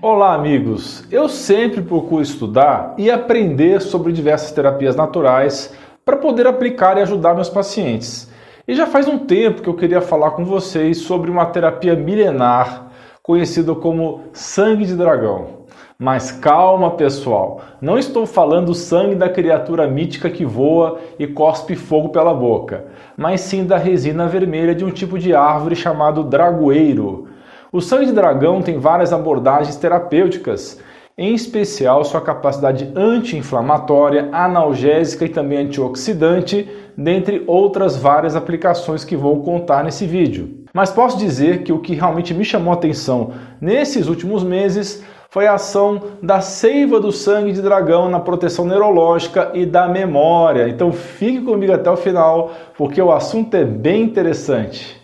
Olá, amigos! Eu sempre procuro estudar e aprender sobre diversas terapias naturais para poder aplicar e ajudar meus pacientes. E já faz um tempo que eu queria falar com vocês sobre uma terapia milenar conhecida como sangue de dragão. Mas calma, pessoal, não estou falando do sangue da criatura mítica que voa e cospe fogo pela boca, mas sim da resina vermelha de um tipo de árvore chamado dragoeiro o sangue de dragão tem várias abordagens terapêuticas, em especial sua capacidade anti-inflamatória, analgésica e também antioxidante, dentre outras várias aplicações que vou contar nesse vídeo. Mas posso dizer que o que realmente me chamou a atenção nesses últimos meses foi a ação da seiva do sangue de dragão na proteção neurológica e da memória. Então fique comigo até o final, porque o assunto é bem interessante.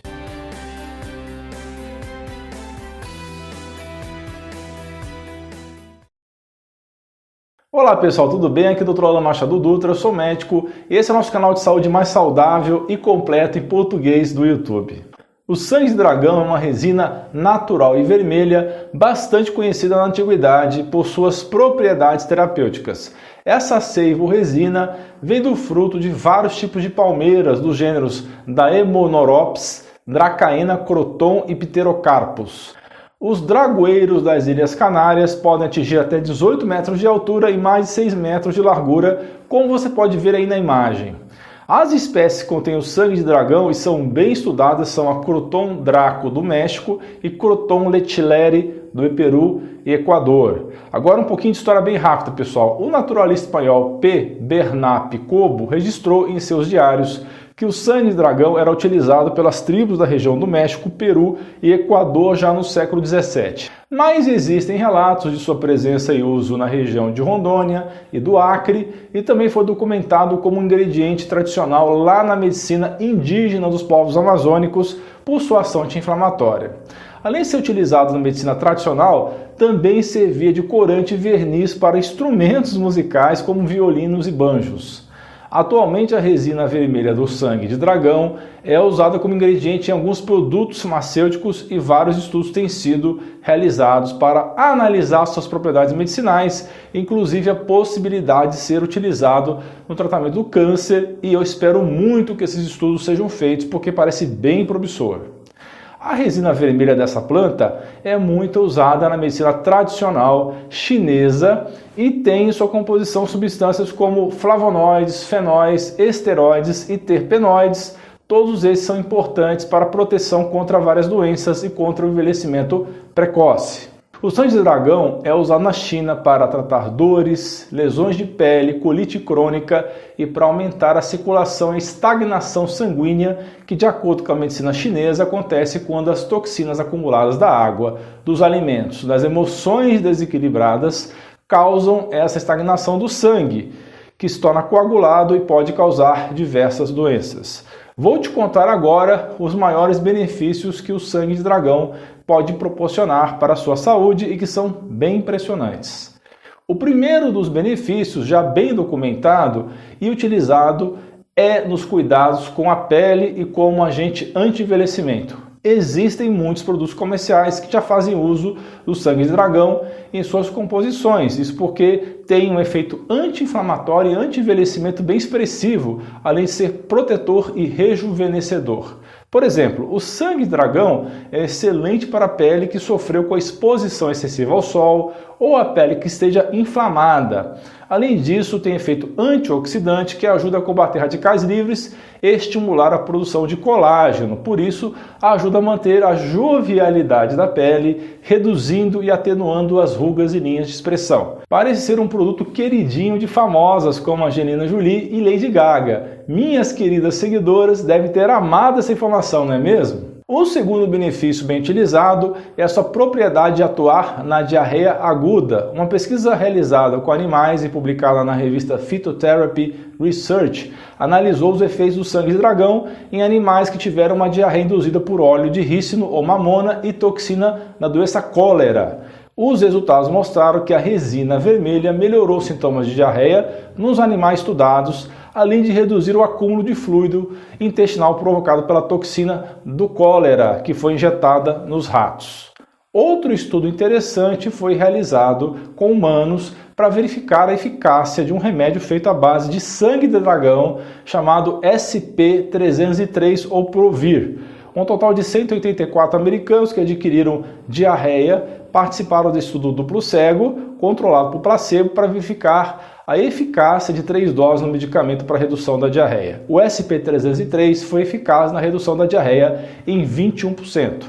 Olá pessoal, tudo bem? Aqui é o Dr. Alan Machado Dutra, eu sou médico e esse é o nosso canal de saúde mais saudável e completo em português do YouTube. O sangue de dragão é uma resina natural e vermelha bastante conhecida na antiguidade por suas propriedades terapêuticas. Essa seiva ou resina vem do fruto de vários tipos de palmeiras dos gêneros Daemonorops, Dracaena, Croton e Pterocarpus. Os dragoeiros das Ilhas Canárias podem atingir até 18 metros de altura e mais de 6 metros de largura, como você pode ver aí na imagem. As espécies que contêm o sangue de dragão e são bem estudadas são a Croton draco do México e Croton letileri do Peru e Equador. Agora um pouquinho de história bem rápida, pessoal. O naturalista espanhol P. Bernap Cobo registrou em seus diários que o sangue de dragão era utilizado pelas tribos da região do México, Peru e Equador já no século 17. Mas existem relatos de sua presença e uso na região de Rondônia e do Acre e também foi documentado como um ingrediente tradicional lá na medicina indígena dos povos amazônicos por sua ação anti-inflamatória. Além de ser utilizado na medicina tradicional, também servia de corante e verniz para instrumentos musicais como violinos e banjos. Atualmente, a resina vermelha do sangue de dragão é usada como ingrediente em alguns produtos farmacêuticos e vários estudos têm sido realizados para analisar suas propriedades medicinais, inclusive a possibilidade de ser utilizado no tratamento do câncer. E eu espero muito que esses estudos sejam feitos porque parece bem promissor. A resina vermelha dessa planta é muito usada na medicina tradicional chinesa e tem em sua composição substâncias como flavonoides, fenóis, esteroides e terpenoides. Todos esses são importantes para a proteção contra várias doenças e contra o envelhecimento precoce. O sangue de dragão é usado na China para tratar dores, lesões de pele, colite crônica e para aumentar a circulação e estagnação sanguínea, que, de acordo com a medicina chinesa, acontece quando as toxinas acumuladas da água, dos alimentos, das emoções desequilibradas causam essa estagnação do sangue, que se torna coagulado e pode causar diversas doenças. Vou te contar agora os maiores benefícios que o sangue de dragão pode proporcionar para a sua saúde e que são bem impressionantes. O primeiro dos benefícios, já bem documentado e utilizado, é nos cuidados com a pele e como agente anti-envelhecimento existem muitos produtos comerciais que já fazem uso do sangue de dragão em suas composições. Isso porque tem um efeito anti-inflamatório e anti-envelhecimento bem expressivo, além de ser protetor e rejuvenescedor. Por exemplo, o sangue de dragão é excelente para a pele que sofreu com a exposição excessiva ao sol ou a pele que esteja inflamada. Além disso, tem efeito antioxidante que ajuda a combater radicais livres e estimular a produção de colágeno. Por isso, ajuda a manter a jovialidade da pele, reduzindo e atenuando as rugas e linhas de expressão. Parece ser um produto queridinho de famosas como Angelina Jolie e Lady Gaga. Minhas queridas seguidoras devem ter amado essa informação, não é mesmo? O segundo benefício bem utilizado é a sua propriedade de atuar na diarreia aguda. Uma pesquisa realizada com animais e publicada na revista Phytotherapy Research analisou os efeitos do sangue de dragão em animais que tiveram uma diarreia induzida por óleo de rícino ou mamona e toxina na doença cólera. Os resultados mostraram que a resina vermelha melhorou sintomas de diarreia nos animais estudados, além de reduzir o acúmulo de fluido intestinal provocado pela toxina do cólera que foi injetada nos ratos. Outro estudo interessante foi realizado com humanos para verificar a eficácia de um remédio feito à base de sangue de dragão chamado SP303 ou Provir. Um total de 184 americanos que adquiriram diarreia participaram desse estudo duplo cego, controlado por placebo, para verificar a eficácia de três doses no medicamento para redução da diarreia. O SP303 foi eficaz na redução da diarreia em 21%.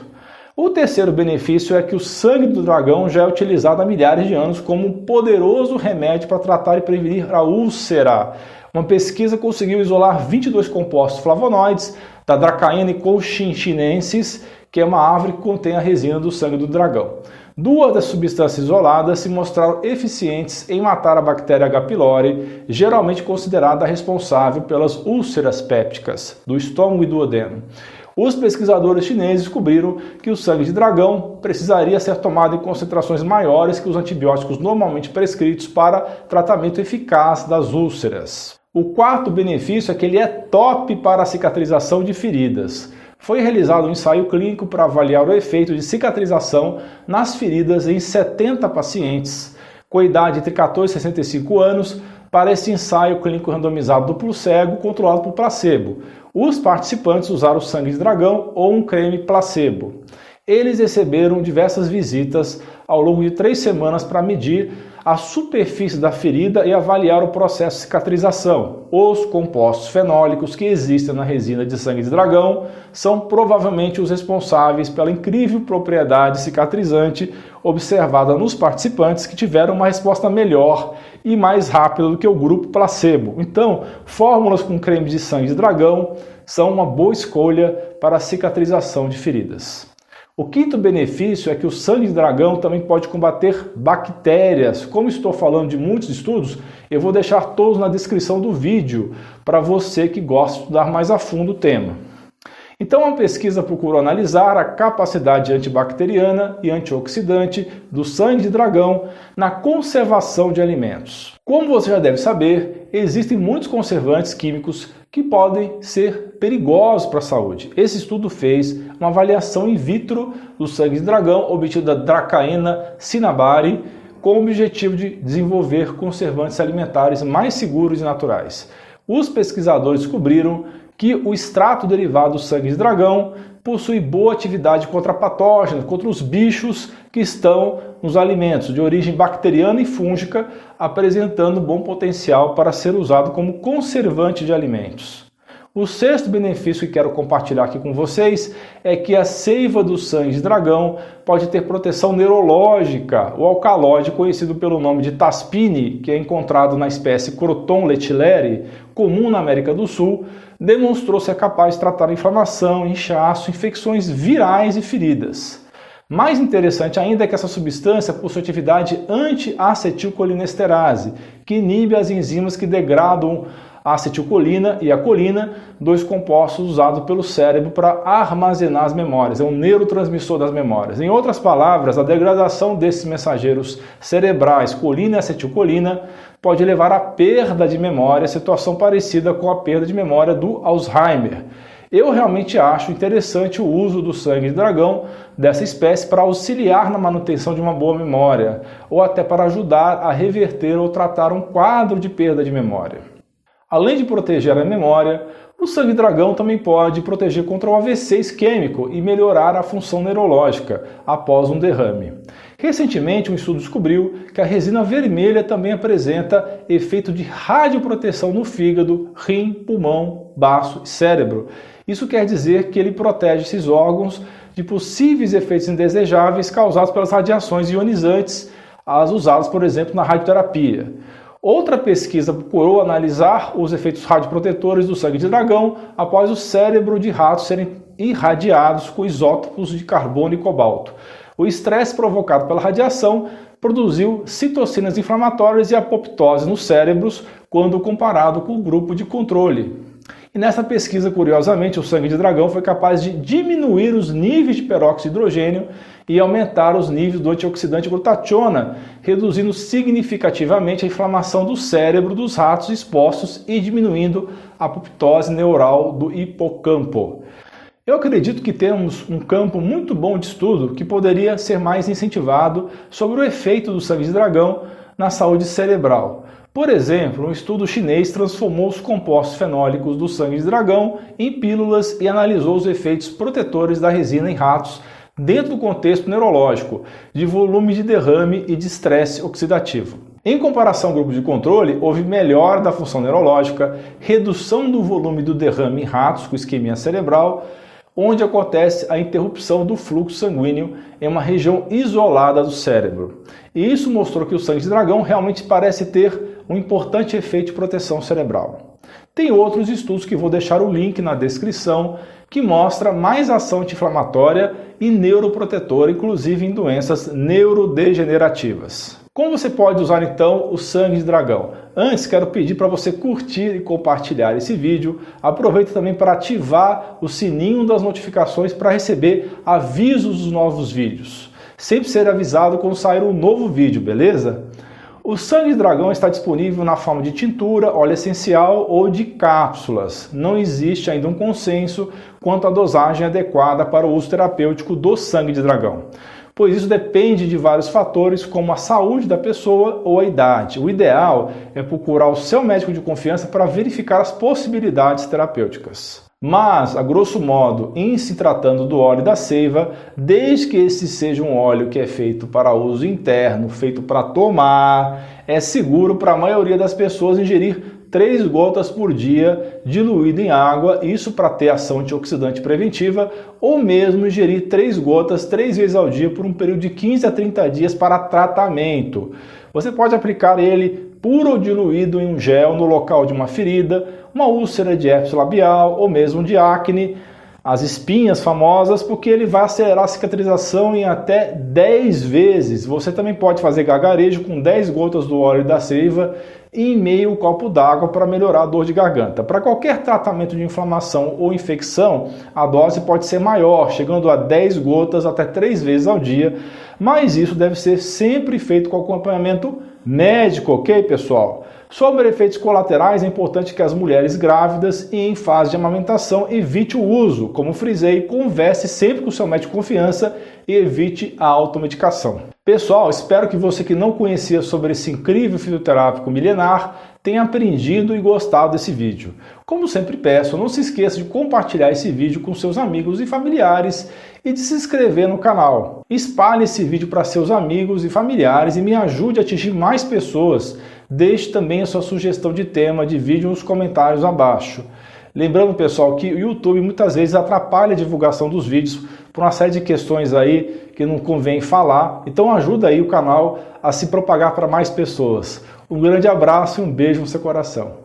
O terceiro benefício é que o sangue do dragão já é utilizado há milhares de anos como um poderoso remédio para tratar e prevenir a úlcera. Uma pesquisa conseguiu isolar 22 compostos flavonoides da Dracaena colchinchinensis, que é uma árvore que contém a resina do sangue do dragão. Duas das substâncias isoladas se mostraram eficientes em matar a bactéria H. pylori, geralmente considerada responsável pelas úlceras pépticas do estômago e do odeno. Os pesquisadores chineses descobriram que o sangue de dragão precisaria ser tomado em concentrações maiores que os antibióticos normalmente prescritos para tratamento eficaz das úlceras. O quarto benefício é que ele é top para a cicatrização de feridas. Foi realizado um ensaio clínico para avaliar o efeito de cicatrização nas feridas em 70 pacientes com idade entre 14 e 65 anos para esse ensaio clínico randomizado duplo cego controlado por placebo. Os participantes usaram sangue de dragão ou um creme placebo. Eles receberam diversas visitas ao longo de três semanas para medir a superfície da ferida e avaliar o processo de cicatrização. Os compostos fenólicos que existem na resina de sangue de dragão são provavelmente os responsáveis pela incrível propriedade cicatrizante observada nos participantes que tiveram uma resposta melhor e mais rápida do que o grupo placebo. Então, fórmulas com creme de sangue de dragão são uma boa escolha para a cicatrização de feridas. O quinto benefício é que o sangue de dragão também pode combater bactérias. Como estou falando de muitos estudos, eu vou deixar todos na descrição do vídeo para você que gosta de estudar mais a fundo o tema. Então, a pesquisa procurou analisar a capacidade antibacteriana e antioxidante do sangue de dragão na conservação de alimentos. Como você já deve saber, existem muitos conservantes químicos que podem ser perigosos para a saúde. Esse estudo fez uma avaliação in vitro do sangue de dragão obtido da Dracaena cinnabari com o objetivo de desenvolver conservantes alimentares mais seguros e naturais. Os pesquisadores descobriram que o extrato derivado do sangue de dragão possui boa atividade contra patógenos, contra os bichos que estão nos alimentos de origem bacteriana e fúngica, apresentando bom potencial para ser usado como conservante de alimentos. O sexto benefício que quero compartilhar aqui com vocês é que a seiva do sangue de dragão pode ter proteção neurológica. O alcalóide, conhecido pelo nome de taspine, que é encontrado na espécie Croton letileri, comum na América do Sul, demonstrou ser capaz de tratar inflamação, inchaço, infecções virais e feridas. Mais interessante ainda é que essa substância possui atividade anti-acetilcolinesterase, que inibe as enzimas que degradam a acetilcolina e a colina, dois compostos usados pelo cérebro para armazenar as memórias, é um neurotransmissor das memórias. Em outras palavras, a degradação desses mensageiros cerebrais, colina e acetilcolina, pode levar à perda de memória, situação parecida com a perda de memória do Alzheimer. Eu realmente acho interessante o uso do sangue de dragão dessa espécie para auxiliar na manutenção de uma boa memória, ou até para ajudar a reverter ou tratar um quadro de perda de memória. Além de proteger a memória, o sangue dragão também pode proteger contra o AVC isquêmico e melhorar a função neurológica após um derrame. Recentemente, um estudo descobriu que a resina vermelha também apresenta efeito de radioproteção no fígado, rim, pulmão, baço e cérebro. Isso quer dizer que ele protege esses órgãos de possíveis efeitos indesejáveis causados pelas radiações ionizantes, as usadas, por exemplo, na radioterapia. Outra pesquisa procurou analisar os efeitos radioprotetores do sangue de dragão após o cérebro de ratos serem irradiados com isótopos de carbono e cobalto. O estresse provocado pela radiação produziu citocinas inflamatórias e apoptose nos cérebros quando comparado com o grupo de controle. E nessa pesquisa, curiosamente, o sangue de dragão foi capaz de diminuir os níveis de peróxido de hidrogênio e aumentar os níveis do antioxidante glutationa, reduzindo significativamente a inflamação do cérebro dos ratos expostos e diminuindo a apoptose neural do hipocampo. Eu acredito que temos um campo muito bom de estudo que poderia ser mais incentivado sobre o efeito do sangue de dragão na saúde cerebral. Por exemplo, um estudo chinês transformou os compostos fenólicos do sangue de dragão em pílulas e analisou os efeitos protetores da resina em ratos dentro do contexto neurológico, de volume de derrame e de estresse oxidativo. Em comparação ao grupo de controle, houve melhora da função neurológica, redução do volume do derrame em ratos com isquemia cerebral, onde acontece a interrupção do fluxo sanguíneo em uma região isolada do cérebro. E isso mostrou que o sangue de dragão realmente parece ter um importante efeito de proteção cerebral. Tem outros estudos que vou deixar o link na descrição que mostra mais ação anti-inflamatória e neuroprotetora, inclusive em doenças neurodegenerativas. Como você pode usar então o sangue de dragão? Antes, quero pedir para você curtir e compartilhar esse vídeo. Aproveita também para ativar o sininho das notificações para receber avisos dos novos vídeos. Sempre ser avisado quando sair um novo vídeo, beleza? O sangue de dragão está disponível na forma de tintura, óleo essencial ou de cápsulas. Não existe ainda um consenso quanto à dosagem adequada para o uso terapêutico do sangue de dragão, pois isso depende de vários fatores, como a saúde da pessoa ou a idade. O ideal é procurar o seu médico de confiança para verificar as possibilidades terapêuticas. Mas, a grosso modo, em se tratando do óleo da seiva, desde que esse seja um óleo que é feito para uso interno, feito para tomar, é seguro para a maioria das pessoas ingerir 3 gotas por dia diluído em água, isso para ter ação antioxidante preventiva, ou mesmo ingerir 3 gotas 3 vezes ao dia por um período de 15 a 30 dias para tratamento. Você pode aplicar ele puro ou diluído em um gel no local de uma ferida, uma úlcera de herpes labial ou mesmo de acne, as espinhas famosas, porque ele vai acelerar a cicatrização em até 10 vezes. Você também pode fazer gargarejo com 10 gotas do óleo da seiva em meio copo d'água para melhorar a dor de garganta. Para qualquer tratamento de inflamação ou infecção, a dose pode ser maior, chegando a 10 gotas até 3 vezes ao dia, mas isso deve ser sempre feito com acompanhamento médico, ok, pessoal? Sobre efeitos colaterais, é importante que as mulheres grávidas e em fase de amamentação evite o uso. Como frisei, converse sempre com seu médico de confiança e evite a automedicação. Pessoal, espero que você que não conhecia sobre esse incrível fitoterápico milenar tenha aprendido e gostado desse vídeo. Como sempre peço, não se esqueça de compartilhar esse vídeo com seus amigos e familiares e de se inscrever no canal. Espalhe esse vídeo para seus amigos e familiares e me ajude a atingir mais pessoas. Deixe também a sua sugestão de tema de vídeo nos comentários abaixo. Lembrando, pessoal, que o YouTube muitas vezes atrapalha a divulgação dos vídeos por uma série de questões aí que não convém falar. Então ajuda aí o canal a se propagar para mais pessoas. Um grande abraço e um beijo no seu coração.